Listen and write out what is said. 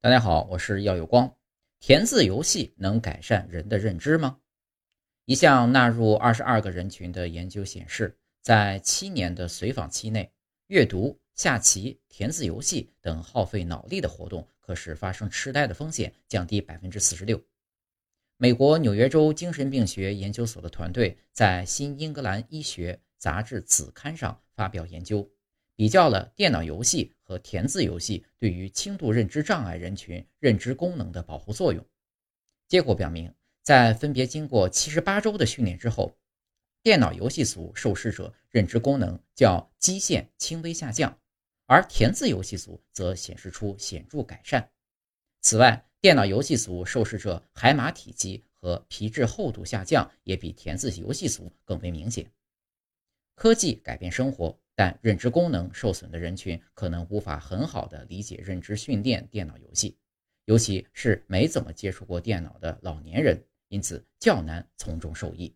大家好，我是耀有光。填字游戏能改善人的认知吗？一项纳入二十二个人群的研究显示，在七年的随访期内，阅读、下棋、填字游戏等耗费脑力的活动，可使发生痴呆的风险降低百分之四十六。美国纽约州精神病学研究所的团队在《新英格兰医学》杂志子刊上发表研究。比较了电脑游戏和填字游戏对于轻度认知障碍人群认知功能的保护作用。结果表明，在分别经过七十八周的训练之后，电脑游戏组受试者认知功能较基线轻微下降，而填字游戏组则显示出显著改善。此外，电脑游戏组受试者海马体积和皮质厚度下降也比填字游戏组更为明显。科技改变生活。但认知功能受损的人群可能无法很好的理解认知训练电脑游戏，尤其是没怎么接触过电脑的老年人，因此较难从中受益。